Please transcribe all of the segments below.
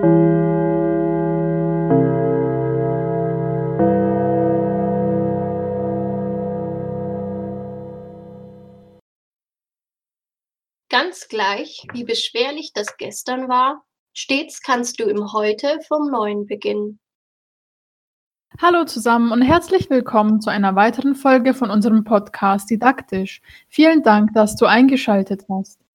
Ganz gleich, wie beschwerlich das Gestern war, stets kannst du im Heute vom Neuen beginnen. Hallo zusammen und herzlich willkommen zu einer weiteren Folge von unserem Podcast Didaktisch. Vielen Dank, dass du eingeschaltet hast.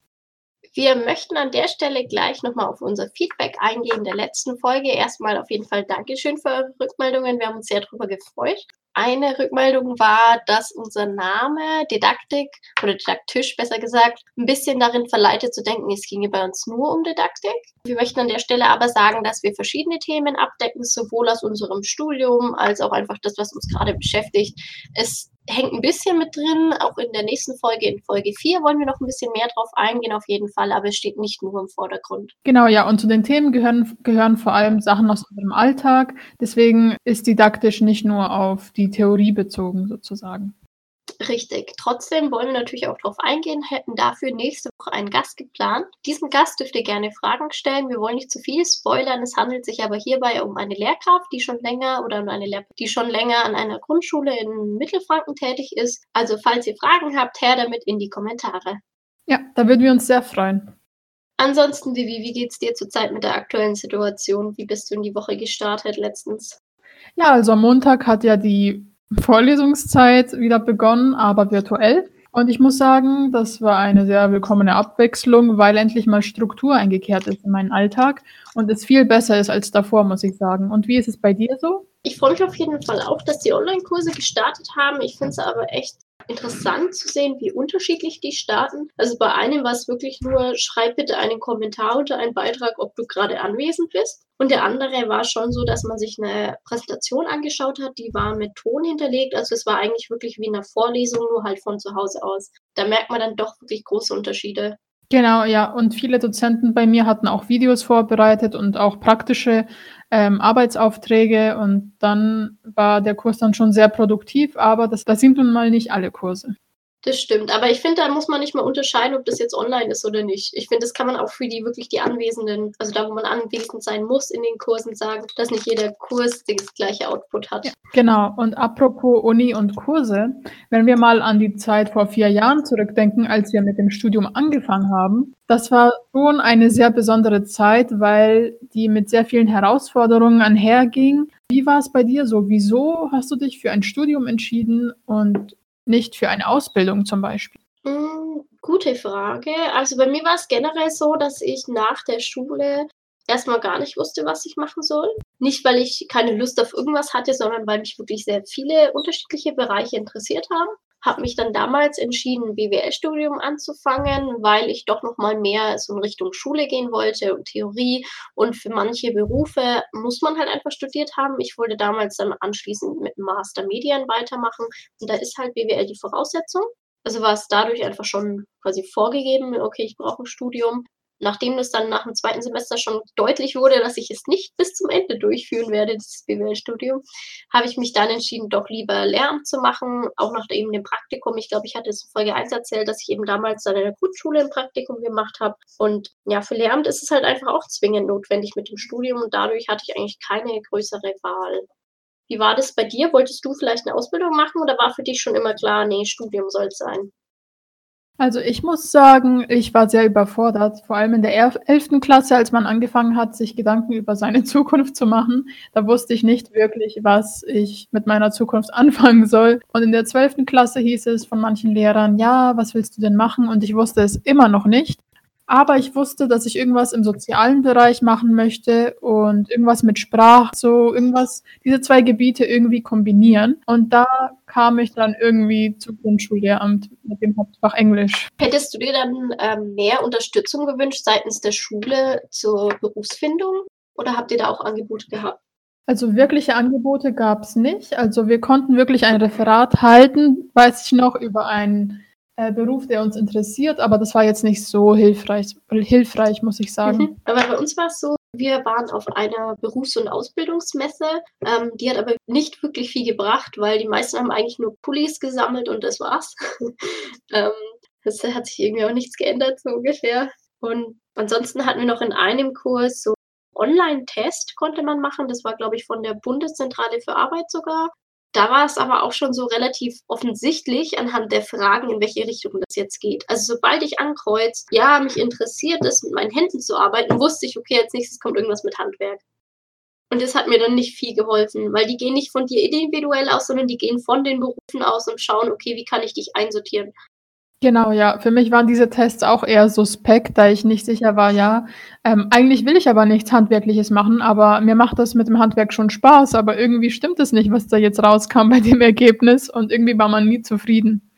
Wir möchten an der Stelle gleich nochmal auf unser Feedback eingehen der letzten Folge. Erstmal auf jeden Fall Dankeschön für eure Rückmeldungen. Wir haben uns sehr darüber gefreut. Eine Rückmeldung war, dass unser Name Didaktik oder Didaktisch besser gesagt ein bisschen darin verleitet zu denken, es ginge bei uns nur um Didaktik. Wir möchten an der Stelle aber sagen, dass wir verschiedene Themen abdecken, sowohl aus unserem Studium als auch einfach das, was uns gerade beschäftigt. Es hängt ein bisschen mit drin. Auch in der nächsten Folge, in Folge 4, wollen wir noch ein bisschen mehr drauf eingehen, auf jeden Fall, aber es steht nicht nur im Vordergrund. Genau, ja, und zu den Themen gehören, gehören vor allem Sachen aus unserem Alltag. Deswegen ist didaktisch nicht nur auf die Theorie bezogen, sozusagen. Richtig. Trotzdem wollen wir natürlich auch darauf eingehen, hätten dafür nächste Woche einen Gast geplant. Diesen Gast dürft ihr gerne Fragen stellen. Wir wollen nicht zu viel spoilern. Es handelt sich aber hierbei um eine Lehrkraft, die schon länger oder um eine Lehrkraft, die schon länger an einer Grundschule in Mittelfranken tätig ist. Also falls ihr Fragen habt, her damit in die Kommentare. Ja, da würden wir uns sehr freuen. Ansonsten, Vivi, wie geht's dir zurzeit mit der aktuellen Situation? Wie bist du in die Woche gestartet letztens? Ja, also am Montag hat ja die Vorlesungszeit wieder begonnen, aber virtuell. Und ich muss sagen, das war eine sehr willkommene Abwechslung, weil endlich mal Struktur eingekehrt ist in meinen Alltag und es viel besser ist als davor, muss ich sagen. Und wie ist es bei dir so? Ich freue mich auf jeden Fall auch, dass die Online-Kurse gestartet haben. Ich finde es aber echt interessant zu sehen, wie unterschiedlich die starten. Also bei einem war es wirklich nur, schreib bitte einen Kommentar unter einen Beitrag, ob du gerade anwesend bist. Und der andere war schon so, dass man sich eine Präsentation angeschaut hat, die war mit Ton hinterlegt. Also es war eigentlich wirklich wie eine Vorlesung, nur halt von zu Hause aus. Da merkt man dann doch wirklich große Unterschiede. Genau, ja. Und viele Dozenten bei mir hatten auch Videos vorbereitet und auch praktische ähm, Arbeitsaufträge. Und dann war der Kurs dann schon sehr produktiv, aber das, das sind nun mal nicht alle Kurse. Das stimmt, aber ich finde, da muss man nicht mal unterscheiden, ob das jetzt online ist oder nicht. Ich finde, das kann man auch für die wirklich die Anwesenden, also da, wo man anwesend sein muss in den Kursen, sagen, dass nicht jeder Kurs das gleiche Output hat. Ja, genau. Und apropos Uni und Kurse, wenn wir mal an die Zeit vor vier Jahren zurückdenken, als wir mit dem Studium angefangen haben, das war schon eine sehr besondere Zeit, weil die mit sehr vielen Herausforderungen einherging. Wie war es bei dir so? Wieso hast du dich für ein Studium entschieden und nicht für eine Ausbildung zum Beispiel? Hm, gute Frage. Also bei mir war es generell so, dass ich nach der Schule erstmal gar nicht wusste, was ich machen soll. Nicht, weil ich keine Lust auf irgendwas hatte, sondern weil mich wirklich sehr viele unterschiedliche Bereiche interessiert haben. Habe mich dann damals entschieden, BWL-Studium anzufangen, weil ich doch noch mal mehr so in Richtung Schule gehen wollte und Theorie. Und für manche Berufe muss man halt einfach studiert haben. Ich wollte damals dann anschließend mit Master Medien weitermachen. Und da ist halt BWL die Voraussetzung. Also war es dadurch einfach schon quasi vorgegeben, okay, ich brauche ein Studium nachdem es dann nach dem zweiten Semester schon deutlich wurde, dass ich es nicht bis zum Ende durchführen werde, dieses BWL-Studium, habe ich mich dann entschieden, doch lieber Lehramt zu machen, auch nach eben dem Praktikum. Ich glaube, ich hatte es in Folge 1 erzählt, dass ich eben damals dann in der Grundschule ein Praktikum gemacht habe. Und ja, für Lehramt ist es halt einfach auch zwingend notwendig mit dem Studium und dadurch hatte ich eigentlich keine größere Wahl. Wie war das bei dir? Wolltest du vielleicht eine Ausbildung machen oder war für dich schon immer klar, nee, Studium soll es sein? Also ich muss sagen, ich war sehr überfordert, vor allem in der elften Klasse, als man angefangen hat, sich Gedanken über seine Zukunft zu machen. Da wusste ich nicht wirklich, was ich mit meiner Zukunft anfangen soll. Und in der zwölften Klasse hieß es von manchen Lehrern, ja, was willst du denn machen? Und ich wusste es immer noch nicht. Aber ich wusste, dass ich irgendwas im sozialen Bereich machen möchte und irgendwas mit Sprache, so irgendwas, diese zwei Gebiete irgendwie kombinieren. Und da kam ich dann irgendwie zu Grundschullehramt mit dem Hauptfach Englisch. Hättest du dir dann ähm, mehr Unterstützung gewünscht seitens der Schule zur Berufsfindung oder habt ihr da auch Angebote gehabt? Also wirkliche Angebote gab es nicht. Also wir konnten wirklich ein Referat halten, weiß ich noch, über einen äh, Beruf, der uns interessiert, aber das war jetzt nicht so hilfreich, hilfreich muss ich sagen. Mhm. Aber bei uns war es so, wir waren auf einer Berufs- und Ausbildungsmesse. Ähm, die hat aber nicht wirklich viel gebracht, weil die meisten haben eigentlich nur Pullis gesammelt und das war's. ähm, das hat sich irgendwie auch nichts geändert, so ungefähr. Und ansonsten hatten wir noch in einem Kurs so Online-Test konnte man machen. Das war, glaube ich, von der Bundeszentrale für Arbeit sogar. Da war es aber auch schon so relativ offensichtlich anhand der Fragen, in welche Richtung das jetzt geht. Also sobald ich ankreuze, ja, mich interessiert es, mit meinen Händen zu arbeiten, wusste ich, okay, als nächstes kommt irgendwas mit Handwerk. Und das hat mir dann nicht viel geholfen, weil die gehen nicht von dir individuell aus, sondern die gehen von den Berufen aus und schauen, okay, wie kann ich dich einsortieren. Genau, ja. Für mich waren diese Tests auch eher suspekt, da ich nicht sicher war, ja, ähm, eigentlich will ich aber nichts Handwerkliches machen, aber mir macht das mit dem Handwerk schon Spaß, aber irgendwie stimmt es nicht, was da jetzt rauskam bei dem Ergebnis und irgendwie war man nie zufrieden.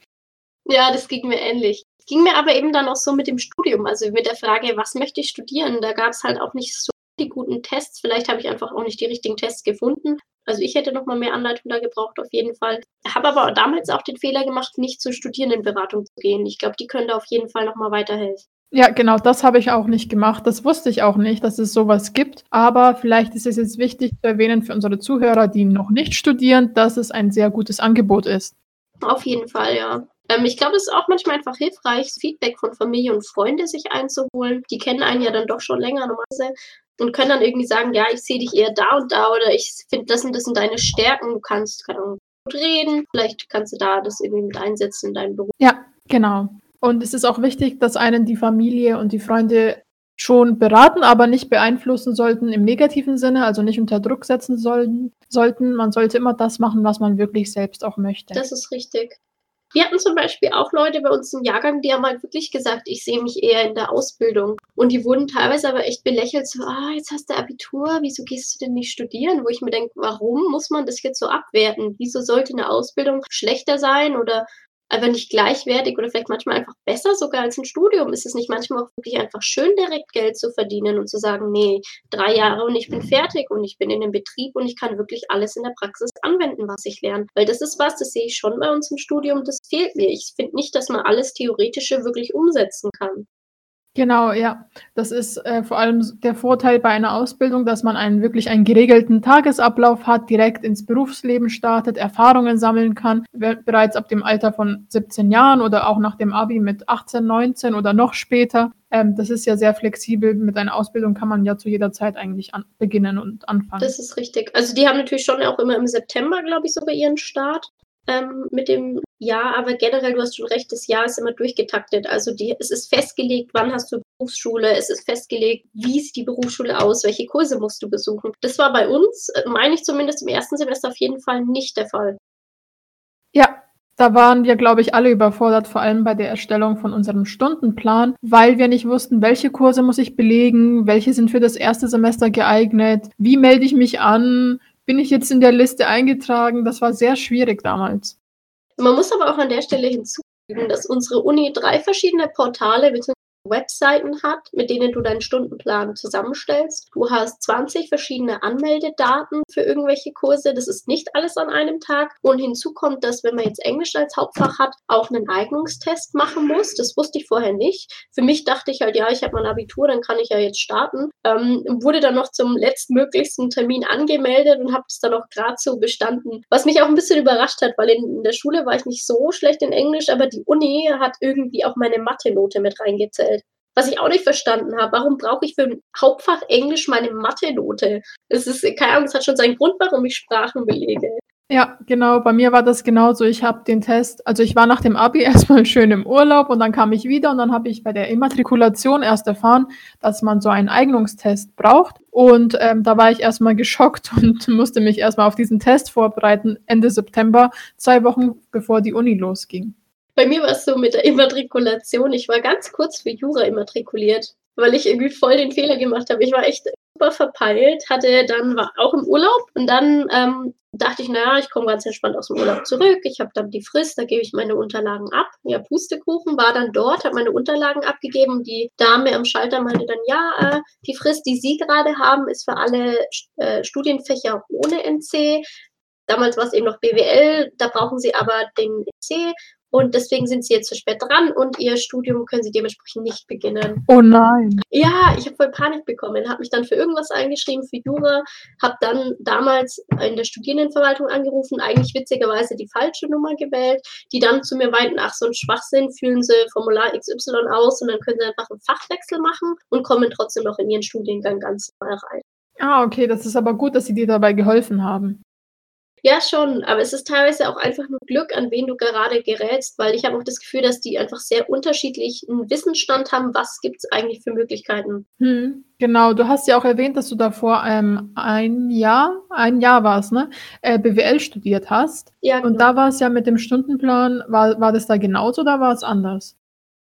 Ja, das ging mir ähnlich. Ging mir aber eben dann auch so mit dem Studium, also mit der Frage, was möchte ich studieren? Da gab es halt auch nicht so die guten Tests. Vielleicht habe ich einfach auch nicht die richtigen Tests gefunden. Also ich hätte noch mal mehr Anleitung da gebraucht, auf jeden Fall. Habe aber damals auch den Fehler gemacht, nicht zur Studierendenberatung zu gehen. Ich glaube, die können da auf jeden Fall noch mal weiterhelfen. Ja, genau, das habe ich auch nicht gemacht. Das wusste ich auch nicht, dass es sowas gibt. Aber vielleicht ist es jetzt wichtig zu erwähnen für unsere Zuhörer, die noch nicht studieren, dass es ein sehr gutes Angebot ist. Auf jeden Fall, ja. Ähm, ich glaube, es ist auch manchmal einfach hilfreich, Feedback von Familie und Freunde sich einzuholen. Die kennen einen ja dann doch schon länger normalerweise und können dann irgendwie sagen, ja, ich sehe dich eher da und da oder ich finde, das und das sind deine Stärken, du kannst keine Ahnung, gut reden, vielleicht kannst du da das irgendwie mit einsetzen in deinem Beruf. Ja, genau. Und es ist auch wichtig, dass einen die Familie und die Freunde schon beraten, aber nicht beeinflussen sollten im negativen Sinne, also nicht unter Druck setzen sollen, sollten. Man sollte immer das machen, was man wirklich selbst auch möchte. Das ist richtig. Wir hatten zum Beispiel auch Leute bei uns im Jahrgang, die haben halt wirklich gesagt, ich sehe mich eher in der Ausbildung. Und die wurden teilweise aber echt belächelt, so, ah, jetzt hast du Abitur, wieso gehst du denn nicht studieren? Wo ich mir denke, warum muss man das jetzt so abwerten? Wieso sollte eine Ausbildung schlechter sein oder einfach nicht gleichwertig oder vielleicht manchmal einfach besser sogar als ein Studium. Ist es nicht manchmal auch wirklich einfach schön, direkt Geld zu verdienen und zu sagen, nee, drei Jahre und ich bin fertig und ich bin in dem Betrieb und ich kann wirklich alles in der Praxis anwenden, was ich lerne. Weil das ist was, das sehe ich schon bei uns im Studium, das fehlt mir. Ich finde nicht, dass man alles Theoretische wirklich umsetzen kann. Genau, ja. Das ist äh, vor allem der Vorteil bei einer Ausbildung, dass man einen wirklich einen geregelten Tagesablauf hat, direkt ins Berufsleben startet, Erfahrungen sammeln kann, bereits ab dem Alter von 17 Jahren oder auch nach dem Abi mit 18, 19 oder noch später. Ähm, das ist ja sehr flexibel. Mit einer Ausbildung kann man ja zu jeder Zeit eigentlich an, beginnen und anfangen. Das ist richtig. Also die haben natürlich schon auch immer im September, glaube ich, sogar ihren Start ähm, mit dem Jahr, aber generell, du hast schon recht, das Jahr ist immer durchgetaktet. Also die, es ist festgelegt, wann hast du Berufsschule, es ist festgelegt, wie sieht die Berufsschule aus, welche Kurse musst du besuchen. Das war bei uns, äh, meine ich zumindest im ersten Semester auf jeden Fall nicht der Fall. Ja, da waren wir, glaube ich, alle überfordert, vor allem bei der Erstellung von unserem Stundenplan, weil wir nicht wussten, welche Kurse muss ich belegen, welche sind für das erste Semester geeignet, wie melde ich mich an, bin ich jetzt in der Liste eingetragen. Das war sehr schwierig damals. Man muss aber auch an der Stelle hinzufügen, dass unsere Uni drei verschiedene Portale bzw. Webseiten hat, mit denen du deinen Stundenplan zusammenstellst. Du hast 20 verschiedene Anmeldedaten für irgendwelche Kurse. Das ist nicht alles an einem Tag. Und hinzu kommt, dass wenn man jetzt Englisch als Hauptfach hat, auch einen Eignungstest machen muss. Das wusste ich vorher nicht. Für mich dachte ich halt, ja, ich habe mein Abitur, dann kann ich ja jetzt starten. Ähm, wurde dann noch zum letztmöglichsten Termin angemeldet und habe es dann auch gerade so bestanden. Was mich auch ein bisschen überrascht hat, weil in, in der Schule war ich nicht so schlecht in Englisch, aber die Uni hat irgendwie auch meine Mathe-Note mit reingezählt. Was ich auch nicht verstanden habe, warum brauche ich für ein Hauptfach Englisch meine Mathe-Note? Es ist, keine Ahnung, es hat schon seinen Grund, warum ich Sprachen belege. Ja, genau. Bei mir war das genauso. Ich habe den Test, also ich war nach dem Abi erstmal schön im Urlaub und dann kam ich wieder und dann habe ich bei der Immatrikulation erst erfahren, dass man so einen Eignungstest braucht. Und ähm, da war ich erstmal geschockt und musste mich erstmal auf diesen Test vorbereiten, Ende September, zwei Wochen bevor die Uni losging. Bei mir war es so mit der Immatrikulation. Ich war ganz kurz für Jura immatrikuliert, weil ich irgendwie voll den Fehler gemacht habe. Ich war echt super verpeilt, hatte dann war auch im Urlaub und dann ähm, dachte ich, naja, ich komme ganz entspannt aus dem Urlaub zurück. Ich habe dann die Frist, da gebe ich meine Unterlagen ab. Ja, Pustekuchen war dann dort, habe meine Unterlagen abgegeben. Die Dame am Schalter meinte dann, ja, äh, die Frist, die Sie gerade haben, ist für alle äh, Studienfächer ohne NC. Damals war es eben noch BWL, da brauchen Sie aber den NC und deswegen sind sie jetzt zu spät dran und ihr Studium können sie dementsprechend nicht beginnen. Oh nein. Ja, ich habe voll Panik bekommen, habe mich dann für irgendwas eingeschrieben, für Jura, habe dann damals in der Studierendenverwaltung angerufen, eigentlich witzigerweise die falsche Nummer gewählt, die dann zu mir meinten, ach so ein Schwachsinn, fühlen sie Formular XY aus und dann können sie einfach einen Fachwechsel machen und kommen trotzdem noch in ihren Studiengang ganz normal rein. Ah, okay, das ist aber gut, dass sie dir dabei geholfen haben. Ja, schon, aber es ist teilweise auch einfach nur Glück, an wen du gerade gerätst, weil ich habe auch das Gefühl, dass die einfach sehr unterschiedlichen Wissensstand haben, was gibt's eigentlich für Möglichkeiten. Mhm, genau, du hast ja auch erwähnt, dass du davor, ähm, 1 Jahr 1 Jahr war's, ne, äh, BWL studiert hast. Ja, Und genau. da war's ja mit dem Stundenplan war war das da genauso oder war's anders?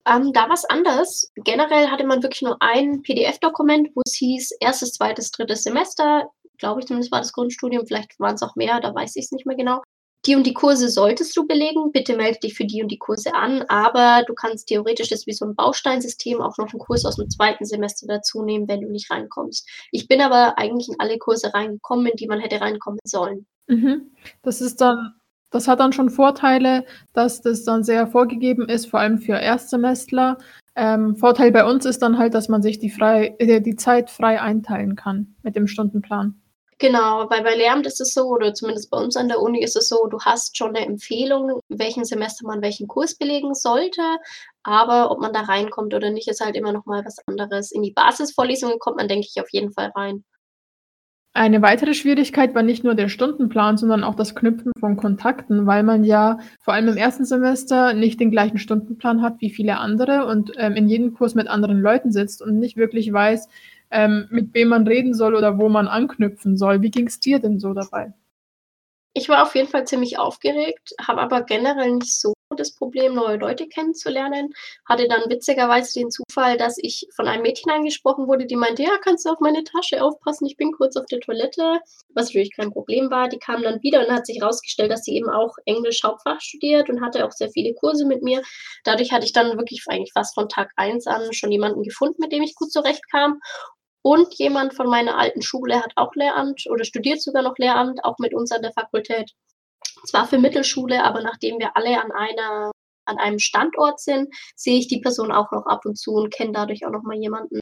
Ähm, da war's anders. Generell hatte man wirklich nur ein PDF-Dokument, wo es hieß: „1., 2., 3. Semester“, glaube ich zumindest war das Grundstudium, vielleicht waren's auch mehr, da weiß ich's nicht mehr genau. „Die und die Kurse solltest du belegen. Bitte melde dich für die und die Kurse an, aber du kannst theoretisch das wie so 'n Bausteinsystem auch noch 'n Kurs aus'm 2. Semester dazunehmen, wenn du nicht reinkommst.“ Ich bin aber eigentlich in alle Kurse reingekommen, in die man hätte reinkommen sollen. Mhm. Das ist dann das hat dann schon Vorteile, dass das dann sehr vorgegeben ist, vor allem für Erstsemestler. Ähm, Vorteil bei uns ist dann halt, dass man sich die frei äh, die Zeit frei einteilen kann mit dem Stundenplan. Genau, weil bei Lehramt ist es so oder zumindest bei uns an der Uni ist es so, du hast schon 'ne Empfehlung, in welchem Semester man welchen Kurs belegen sollte, aber ob man da reinkommt oder nicht, ist halt immer noch mal was anderes. In die Basisvorlesungen kommt man, denke ich, auf jeden Fall rein. Eine weitere Schwierigkeit war nicht nur der Stundenplan, sondern auch das Knüpfen von Kontakten, weil man ja vor allem im 1. Semester nicht den gleichen Stundenplan hat wie viele andere und, ähm, in jedem Kurs mit anderen Leuten sitzt und nicht wirklich weiß, ähm, mit wem man reden soll oder wo man anknüpfen soll. Wie ging's dir denn so dabei? Ich war auf jeden Fall ziemlich aufgeregt, habe aber generell nicht so das Problem, neue Leute kennenzulernen. Hatte dann witzigerweise den Zufall, dass ich von einem Mädchen angesprochen wurde, die meinte: „Ja, kannst du auf meine Tasche aufpassen? Ich bin kurz auf der Toilette.“ Was natürlich kein Problem war. Die kam dann wieder und hat sich rausgestellt, dass sie eben auch Englisch Hauptfach studiert und hatte auch sehr viele Kurse mit mir. Dadurch hatte ich dann wirklich eigentlich fast von Tag 1 an schon jemanden gefunden, mit dem ich gut zurechtkam. Und jemand von meiner alten Schule hat auch Lehramt oder studiert sogar noch Lehramt, auch mit uns an der Fakultät. Zwar für Mittelschule, aber nachdem wir alle an einer an einem Standort sind, sehe ich die Person auch noch ab und zu und kenne dadurch auch noch mal jemanden.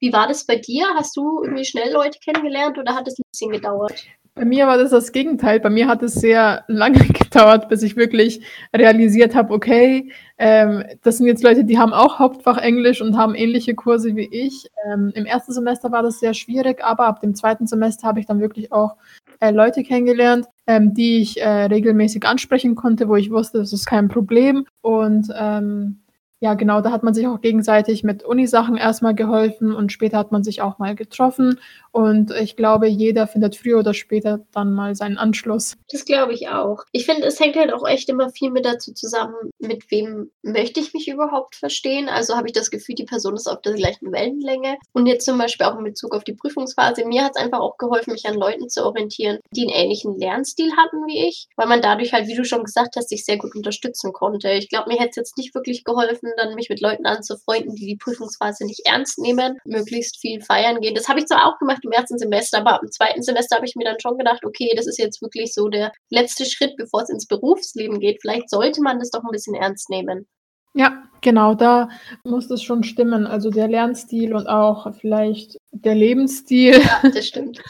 Wie war das bei dir? Hast du irgendwie schnell Leute kennengelernt oder hat es 'n bisschen gedauert? Bei mir war das das Gegenteil. Bei mir hat es sehr lange gedauert, bis ich wirklich realisiert habe: „Okay, ähm, das sind jetzt Leute, die haben auch Hauptfach Englisch und haben ähnliche Kurse wie ich.“ Ähm, im 1. Semester war das sehr schwierig, aber ab dem 2. Semester habe ich dann wirklich auch, äh, Leute kennengelernt, ähm, die ich, äh, regelmäßig ansprechen konnte, wo ich wusste, das ist kein Problem. Und, ähm, ja, genau, da hat man sich auch gegenseitig mit Unisachen erst mal geholfen und später hat man sich auch mal getroffen. Und ich glaube, jeder findet früher oder später dann mal seinen Anschluss. Das glaube ich auch. Ich finde, es hängt halt auch echt immer viel mit dazu zusammen, mit wem möchte ich mich überhaupt verstehen? Also, habe ich das Gefühl, die Person ist auf der gleichen Wellenlänge? Und jetzt zum Beispiel auch in Bezug auf die Prüfungsphase. Mir hat's einfach auch geholfen, mich an Leuten zu orientieren, die 'n ähnlichen Lernstil hatten wie ich, weil man dadurch halt, wie du schon gesagt hast, sich sehr gut unterstützen konnte. Ich glaube, mir hätte es jetzt nicht wirklich geholfen, dann mich mit Leuten anzufreunden, die die Prüfungsphase nicht ernst nehmen, möglichst viel feiern gehen. Das habe ich zwar auch gemacht im 1. Semester, aber im 2. Semester habe ich mir dann schon gedacht: „Okay, das ist jetzt wirklich so der letzte Schritt, bevor es ins Berufsleben geht. Vielleicht sollte man das doch 'n bisschen ernst nehmen.“ Ja, genau, da muss das schon stimmen. Also, der Lernstil und auch vielleicht der Lebensstil. Ja, das stimmt.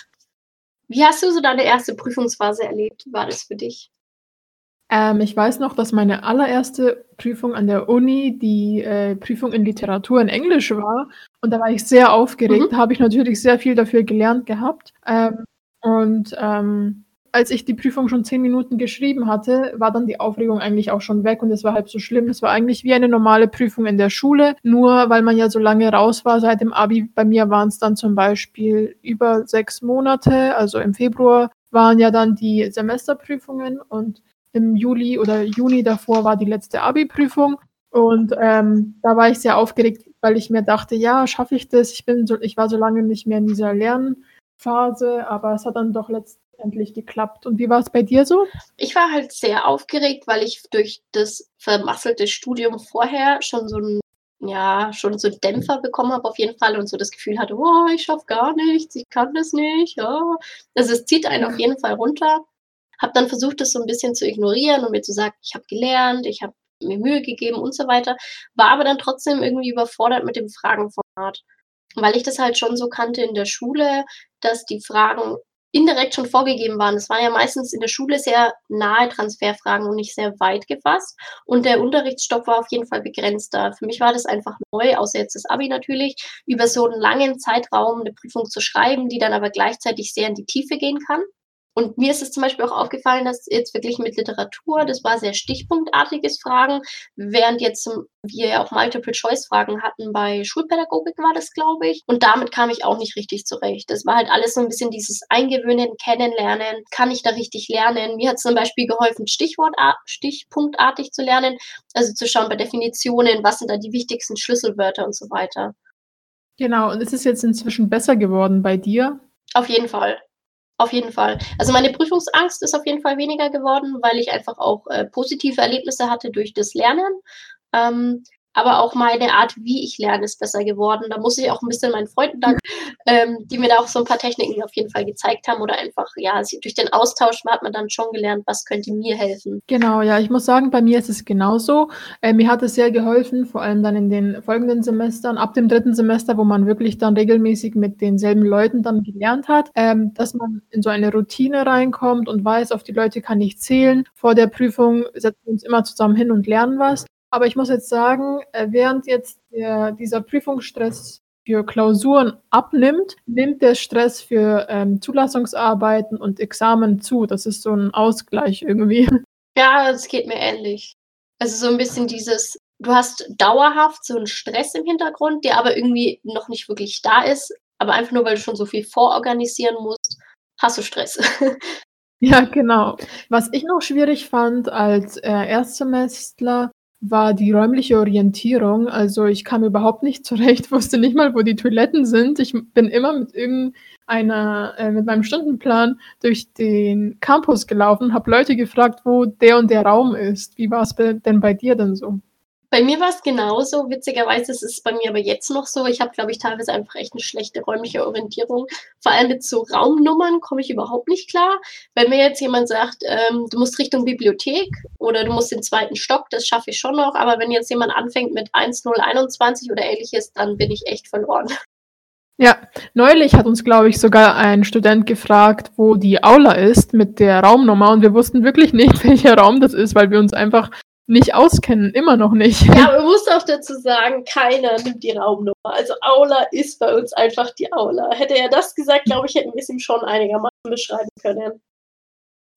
Wie hast du so deine 1. Prüfungsphase erlebt? Wie war das für dich? Ähm, ich weiß noch, dass meine allererste Prüfung an der Uni die, äh, Prüfung in Literatur in Englisch war und da war ich sehr aufgeregt. Mhm. Da habe ich natürlich sehr viel dafür gelernt gehabt. Ähm, und, ähm, als ich die Prüfung schon 10 Minuten geschrieben hatte, war dann die Aufregung eigentlich auch schon weg und es war halb so schlimm. Es war eigentlich wie eine normale Prüfung in der Schule, nur weil man ja so lange raus war seit dem Abi. Bei mir waren's dann zum Beispiel über 6 Monate. Also, im Februar waren ja dann die Semesterprüfungen und im Juli oder Juni davor war die letzte Abi-Prüfung. Und, ähm, da war ich sehr aufgeregt, weil ich mir dachte: „Ja, schaffe ich das?“ Ich bin so ich war so lange nicht mehr in dieser Lernphase, aber es hat dann doch letztendlich geklappt. Und wie war's bei dir so? Ich war halt sehr aufgeregt, weil ich durch das vermasselte Studium vorher schon so 'n ja, schon so Dämpfer bekommen habe auf jeden Fall und so das Gefühl hatte: „Oh, ich schaffe gar nichts, ich kann das nicht, ah.“ Also, es zieht einen auf jeden Fall runter. Habe dann versucht, das so 'n bisschen zu ignorieren und mir zu sagen: „Ich habe gelernt, ich habe mir Mühe gegeben“ und so weiter, war aber dann trotzdem irgendwie überfordert mit dem Fragenformat, weil ich das halt schon so kannte in der Schule, dass die Fragen indirekt schon vorgegeben waren. Es waren ja meistens in der Schule sehr nahe Transferfragen und nicht sehr weit gefasst. Und der Unterrichtsstoff war auf jeden Fall begrenzter. Für mich war das einfach neu, außer jetzt das Abi natürlich, über so einen langen Zeitraum eine Prüfung zu schreiben, die dann aber gleichzeitig sehr in die Tiefe gehen kann. Und mir ist es zum Beispiel auch aufgefallen, dass jetzt wirklich mit Literatur, das war sehr stichpunktartiges Fragen, während jetzt wir ja auch Multiple-Choice-Fragen hatten bei Schulpädagogik war das, glaube ich. Und damit kam ich auch nicht richtig zurecht. Das war halt alles so ein bisschen dieses Eingewöhnen, Kennenlernen. Kann ich da richtig lernen? Mir hat zum Beispiel geholfen, Stichwort, stichpunktartig zu lernen. Also zu schauen bei Definitionen, was sind da die wichtigsten Schlüsselwörter und so weiter. Genau. Und ist es jetzt inzwischen besser geworden bei dir? Auf jeden Fall. Auf jeden Fall. Also meine Prüfungsangst ist auf jeden Fall weniger geworden, weil ich einfach auch äh, positive Erlebnisse hatte durch das Lernen. Ähm, aber auch meine Art, wie ich lerne, ist besser geworden. Da muss ich auch ein bisschen meinen Freunden danken, ähm, die mir da auch so ein paar Techniken auf jeden Fall gezeigt haben oder einfach, ja, durch den Austausch hat man dann schon gelernt, was könnte mir helfen. Genau, ja, ich muss sagen, bei mir ist es genauso. Äh, mir hat es sehr geholfen, vor allem dann in den folgenden Semestern, ab dem dritten Semester, wo man wirklich dann regelmäßig mit denselben Leuten dann gelernt hat, ähm, dass man in so eine Routine reinkommt und weiß, auf die Leute kann ich zählen. Vor der Prüfung setzen wir uns immer zusammen hin und lernen was. Aber ich muss jetzt sagen, äh, während jetzt der, dieser Prüfungsstress für Klausuren abnimmt, nimmt der Stress für ähm, Zulassungsarbeiten und Examen zu. Das ist so ein Ausgleich irgendwie. Ja, es geht mir ähnlich. Also so ein bisschen dieses, du hast dauerhaft so einen Stress im Hintergrund, der aber irgendwie noch nicht wirklich da ist, aber einfach nur, weil du schon so viel vororganisieren musst, hast du Stress. Ja, genau. Was ich noch schwierig fand als äh, Erstsemestler, war die räumliche Orientierung. Also ich kam überhaupt nicht zurecht, wusste nicht mal, wo die Toiletten sind. Ich bin immer mit irgendeiner, äh, mit meinem Stundenplan durch den Campus gelaufen, habe Leute gefragt, wo der und der Raum ist. Wie war es denn bei dir denn so? Bei mir war es genauso. Witzigerweise ist es bei mir aber jetzt noch so. Ich habe, glaube ich, teilweise einfach echt eine schlechte räumliche Orientierung. Vor allem mit so Raumnummern komme ich überhaupt nicht klar. Wenn mir jetzt jemand sagt, ähm, du musst Richtung Bibliothek oder du musst den zweiten Stock, das schaffe ich schon noch. Aber wenn jetzt jemand anfängt mit 1021 oder ähnliches, dann bin ich echt verloren. Ja, neulich hat uns, glaube ich, sogar ein Student gefragt, wo die Aula ist mit der Raumnummer und wir wussten wirklich nicht, welcher Raum das ist, weil wir uns einfach nicht auskennen, immer noch nicht. Ja, man muss auch dazu sagen, keiner nimmt die Raumnummer. Also Aula ist bei uns einfach die Aula. Hätte er das gesagt, glaube ich, hätten wir es ihm schon einigermaßen beschreiben können.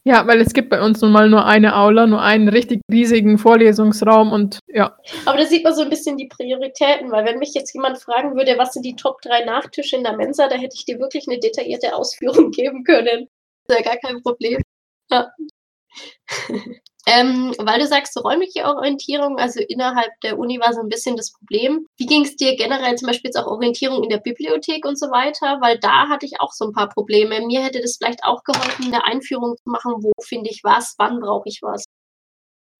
Ja, weil es gibt bei uns nun mal nur eine Aula, nur einen richtig riesigen Vorlesungsraum und ja. Aber da sieht man so ein bisschen die Prioritäten, weil wenn mich jetzt jemand fragen würde, was sind die Top 3 Nachtische in der Mensa, da hätte ich dir wirklich eine detaillierte Ausführung geben können. Das ist ja gar kein Problem. Ja. Ähm, weil du sagst, so räumliche Orientierung, also innerhalb der Uni war so ein bisschen das Problem. Wie ging es dir generell zum Beispiel jetzt auch Orientierung in der Bibliothek und so weiter? Weil da hatte ich auch so ein paar Probleme. Mir hätte das vielleicht auch geholfen, eine Einführung zu machen, wo finde ich was, wann brauche ich was.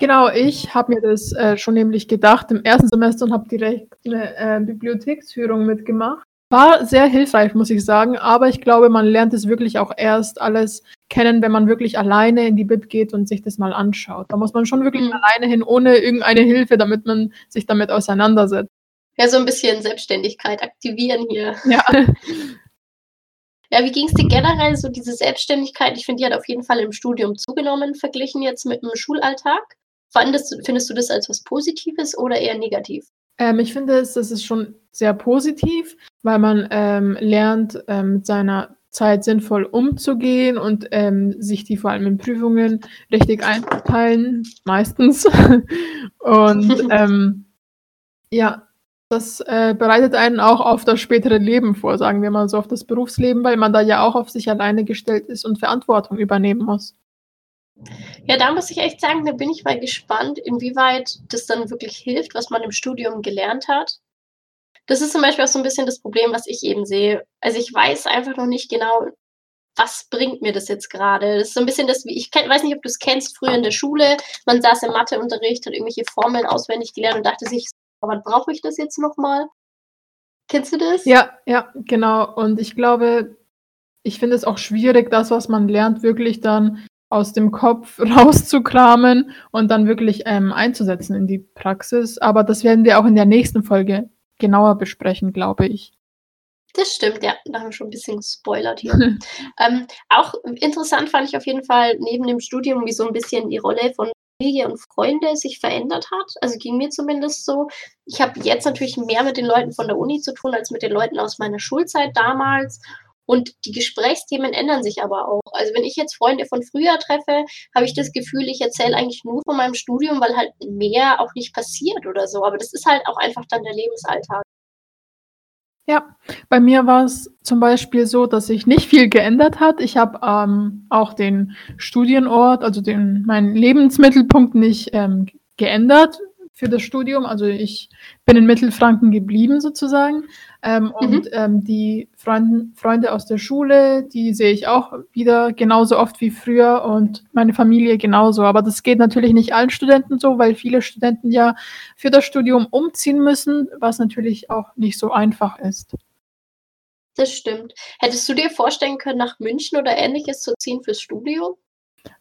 Genau, ich habe mir das äh, schon nämlich gedacht im ersten Semester und habe direkt eine äh, Bibliotheksführung mitgemacht. War sehr hilfreich, muss ich sagen, aber ich glaube, man lernt es wirklich auch erst alles kennen, wenn man wirklich alleine in die Bib geht und sich das mal anschaut. Da muss man schon wirklich mhm. alleine hin, ohne irgendeine Hilfe, damit man sich damit auseinandersetzt. Ja, so ein bisschen Selbstständigkeit aktivieren hier. Ja. Ja, wie ging es dir generell so diese Selbstständigkeit? Ich finde, die hat auf jeden Fall im Studium zugenommen, verglichen jetzt mit dem Schulalltag. Fandest, findest du das als was Positives oder eher negativ? Ähm, ich finde, es, das ist schon sehr positiv, weil man ähm, lernt, ähm, mit seiner Zeit sinnvoll umzugehen und ähm, sich die vor allem in Prüfungen richtig einzuteilen, meistens. und ähm, ja, das äh, bereitet einen auch auf das spätere Leben vor, sagen wir mal so, auf das Berufsleben, weil man da ja auch auf sich alleine gestellt ist und Verantwortung übernehmen muss. Ja, da muss ich echt sagen, da bin ich mal gespannt, inwieweit das dann wirklich hilft, was man im Studium gelernt hat. Das ist zum Beispiel auch so ein bisschen das Problem, was ich eben sehe. Also ich weiß einfach noch nicht genau, was bringt mir das jetzt gerade? Das ist so ein bisschen das, wie ich weiß nicht, ob du es kennst, früher in der Schule, man saß im Matheunterricht, hat irgendwelche Formeln auswendig gelernt und dachte sich, wann brauche ich das jetzt nochmal? Kennst du das? Ja, ja, genau. Und ich glaube, ich finde es auch schwierig, das, was man lernt, wirklich dann aus dem Kopf rauszukramen und dann wirklich ähm, einzusetzen in die Praxis. Aber das werden wir auch in der nächsten Folge genauer besprechen, glaube ich. Das stimmt, ja, da haben wir schon ein bisschen gespoilert hier. ähm, auch interessant fand ich auf jeden Fall neben dem Studium, wie so ein bisschen die Rolle von Familie und Freunde sich verändert hat. Also ging mir zumindest so. Ich habe jetzt natürlich mehr mit den Leuten von der Uni zu tun als mit den Leuten aus meiner Schulzeit damals. Und die Gesprächsthemen ändern sich aber auch. Also wenn ich jetzt Freunde von früher treffe, habe ich das Gefühl, ich erzähle eigentlich nur von meinem Studium, weil halt mehr auch nicht passiert oder so. Aber das ist halt auch einfach dann der Lebensalltag. Ja, bei mir war es zum Beispiel so, dass sich nicht viel geändert hat. Ich habe ähm, auch den Studienort, also den, meinen Lebensmittelpunkt nicht ähm, geändert für das Studium. Also ich bin in Mittelfranken geblieben sozusagen. Ähm, mhm. Und ähm, die Freunden, Freunde aus der Schule, die sehe ich auch wieder genauso oft wie früher und meine Familie genauso. Aber das geht natürlich nicht allen Studenten so, weil viele Studenten ja für das Studium umziehen müssen, was natürlich auch nicht so einfach ist. Das stimmt. Hättest du dir vorstellen können, nach München oder ähnliches zu ziehen fürs Studium?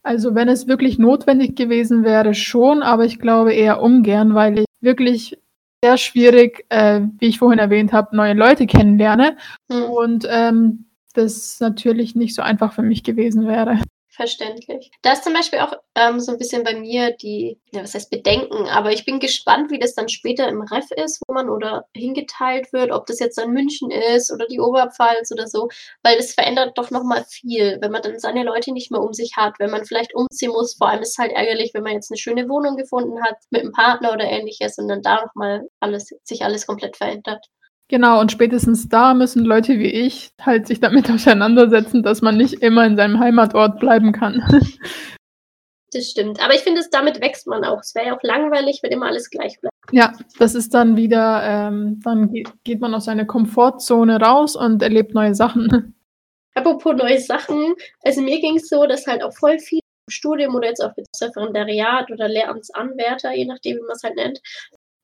Also wenn es wirklich notwendig gewesen wäre, schon, aber ich glaube eher ungern, weil ich wirklich sehr schwierig, äh, wie ich vorhin erwähnt habe, neue Leute kennenlerne mhm. und ähm, das natürlich nicht so einfach für mich gewesen wäre verständlich. Da ist zum Beispiel auch ähm, so ein bisschen bei mir die, ja, was heißt Bedenken, aber ich bin gespannt, wie das dann später im Ref ist, wo man oder hingeteilt wird, ob das jetzt dann München ist oder die Oberpfalz oder so, weil das verändert doch nochmal viel, wenn man dann seine Leute nicht mehr um sich hat, wenn man vielleicht umziehen muss. Vor allem ist es halt ärgerlich, wenn man jetzt eine schöne Wohnung gefunden hat mit einem Partner oder ähnliches und dann da nochmal alles, sich alles komplett verändert. Genau, und spätestens da müssen Leute wie ich halt sich damit auseinandersetzen, dass man nicht immer in seinem Heimatort bleiben kann. Das stimmt. Aber ich finde, damit wächst man auch. Es wäre ja auch langweilig, wenn immer alles gleich bleibt. Ja, das ist dann wieder, ähm, dann geht man aus seiner Komfortzone raus und erlebt neue Sachen. Apropos neue Sachen, also mir ging es so, dass halt auch voll viel im Studium oder jetzt auch das Referendariat oder Lehramtsanwärter, je nachdem, wie man es halt nennt,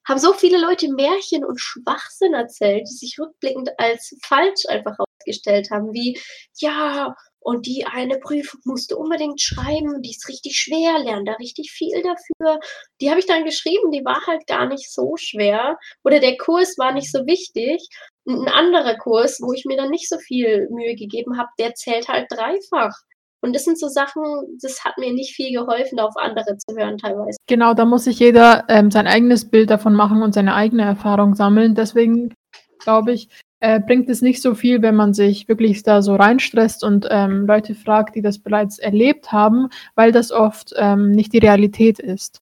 haben so viele Leute Märchen und Schwachsinn erzählt, die sich rückblickend als falsch einfach herausgestellt haben, wie, ja, und die eine Prüfung musste unbedingt schreiben, die ist richtig schwer, lernt da richtig viel dafür. Die habe ich dann geschrieben, die war halt gar nicht so schwer. Oder der Kurs war nicht so wichtig. Und ein anderer Kurs, wo ich mir dann nicht so viel Mühe gegeben habe, der zählt halt dreifach. Und das sind so Sachen, das hat mir nicht viel geholfen, auf andere zu hören teilweise. Genau, da muss sich jeder ähm, sein eigenes Bild davon machen und seine eigene Erfahrung sammeln. Deswegen glaube ich, äh, bringt es nicht so viel, wenn man sich wirklich da so reinstresst und ähm, Leute fragt, die das bereits erlebt haben, weil das oft ähm, nicht die Realität ist.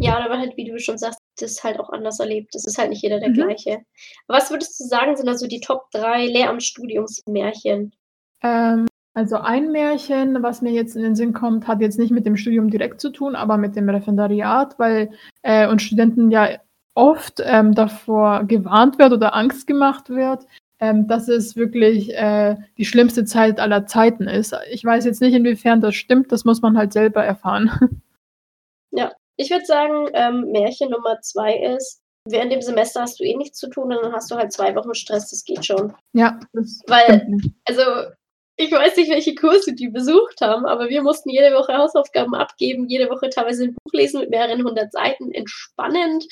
Ja, aber halt, wie du schon sagst, das halt auch anders erlebt. Das ist halt nicht jeder der mhm. gleiche. Was würdest du sagen, sind also die Top 3 Lehramtsstudiumsmärchen? Ähm, also ein Märchen, was mir jetzt in den Sinn kommt, hat jetzt nicht mit dem Studium direkt zu tun, aber mit dem Referendariat, weil äh, uns Studenten ja oft ähm, davor gewarnt wird oder Angst gemacht wird, ähm, dass es wirklich äh, die schlimmste Zeit aller Zeiten ist. Ich weiß jetzt nicht, inwiefern das stimmt, das muss man halt selber erfahren. Ja, ich würde sagen, ähm, Märchen Nummer zwei ist, während dem Semester hast du eh nichts zu tun und dann hast du halt zwei Wochen Stress, das geht schon. Ja, das Weil, also ich weiß nicht, welche Kurse die besucht haben, aber wir mussten jede Woche Hausaufgaben abgeben, jede Woche teilweise ein Buch lesen mit mehreren hundert Seiten. Entspannend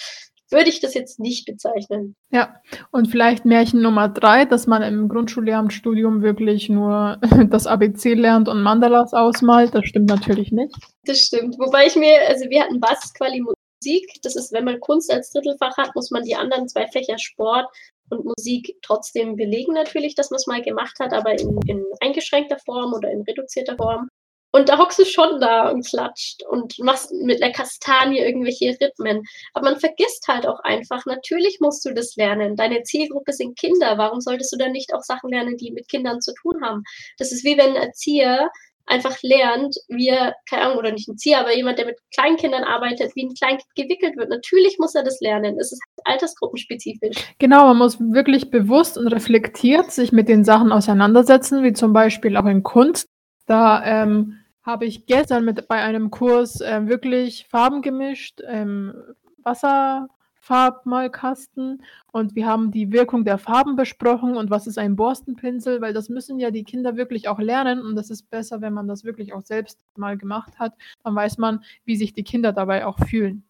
würde ich das jetzt nicht bezeichnen. Ja, und vielleicht Märchen Nummer drei, dass man im Grundschullehramtsstudium wirklich nur das ABC lernt und Mandalas ausmalt. Das stimmt natürlich nicht. Das stimmt. Wobei ich mir, also wir hatten Basisquali Musik. Das ist, wenn man Kunst als Drittelfach hat, muss man die anderen zwei Fächer Sport und Musik trotzdem belegen natürlich, dass man es mal gemacht hat, aber in, in eingeschränkter Form oder in reduzierter Form. Und da hockst du schon da und klatscht und machst mit einer Kastanie irgendwelche Rhythmen. Aber man vergisst halt auch einfach, natürlich musst du das lernen. Deine Zielgruppe sind Kinder. Warum solltest du dann nicht auch Sachen lernen, die mit Kindern zu tun haben? Das ist wie wenn ein Erzieher einfach lernt, wie er, keine Ahnung, oder nicht ein Erzieher, aber jemand, der mit Kleinkindern arbeitet, wie ein Kleinkind gewickelt wird. Natürlich muss er das lernen. Es ist altersgruppenspezifisch. Genau, man muss wirklich bewusst und reflektiert sich mit den Sachen auseinandersetzen, wie zum Beispiel auch in Kunst. Da ähm, habe ich gestern mit bei einem Kurs äh, wirklich Farben gemischt, ähm, Wasser, Farbmalkasten und wir haben die Wirkung der Farben besprochen und was ist ein Borstenpinsel, weil das müssen ja die Kinder wirklich auch lernen und das ist besser, wenn man das wirklich auch selbst mal gemacht hat. Dann weiß man, wie sich die Kinder dabei auch fühlen.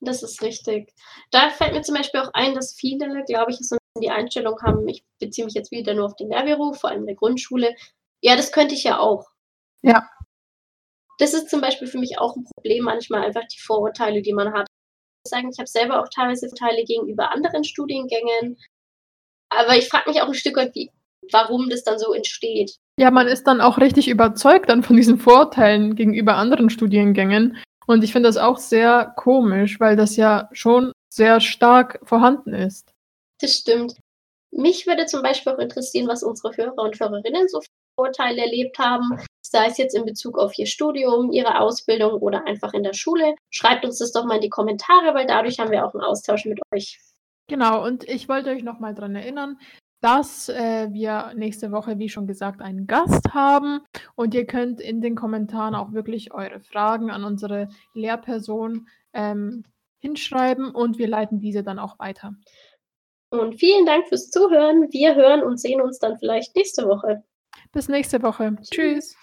Das ist richtig. Da fällt mir zum Beispiel auch ein, dass viele, glaube ich, so die Einstellung haben, ich beziehe mich jetzt wieder nur auf den Lehrberuf, vor allem in der Grundschule. Ja, das könnte ich ja auch. Ja. Das ist zum Beispiel für mich auch ein Problem, manchmal einfach die Vorurteile, die man hat. Ich sagen, ich habe selber auch teilweise Vorteile gegenüber anderen Studiengängen. Aber ich frage mich auch ein Stück weit, wie, warum das dann so entsteht. Ja, man ist dann auch richtig überzeugt dann von diesen Vorteilen gegenüber anderen Studiengängen. Und ich finde das auch sehr komisch, weil das ja schon sehr stark vorhanden ist. Das stimmt. Mich würde zum Beispiel auch interessieren, was unsere Hörer und Hörerinnen so Vorteile erlebt haben, sei es jetzt in Bezug auf ihr Studium, ihre Ausbildung oder einfach in der Schule. Schreibt uns das doch mal in die Kommentare, weil dadurch haben wir auch einen Austausch mit euch. Genau, und ich wollte euch nochmal daran erinnern, dass äh, wir nächste Woche, wie schon gesagt, einen Gast haben. Und ihr könnt in den Kommentaren auch wirklich eure Fragen an unsere Lehrperson ähm, hinschreiben und wir leiten diese dann auch weiter. Und vielen Dank fürs Zuhören. Wir hören und sehen uns dann vielleicht nächste Woche. Bis nächste Woche. Tschüss. Tschüss.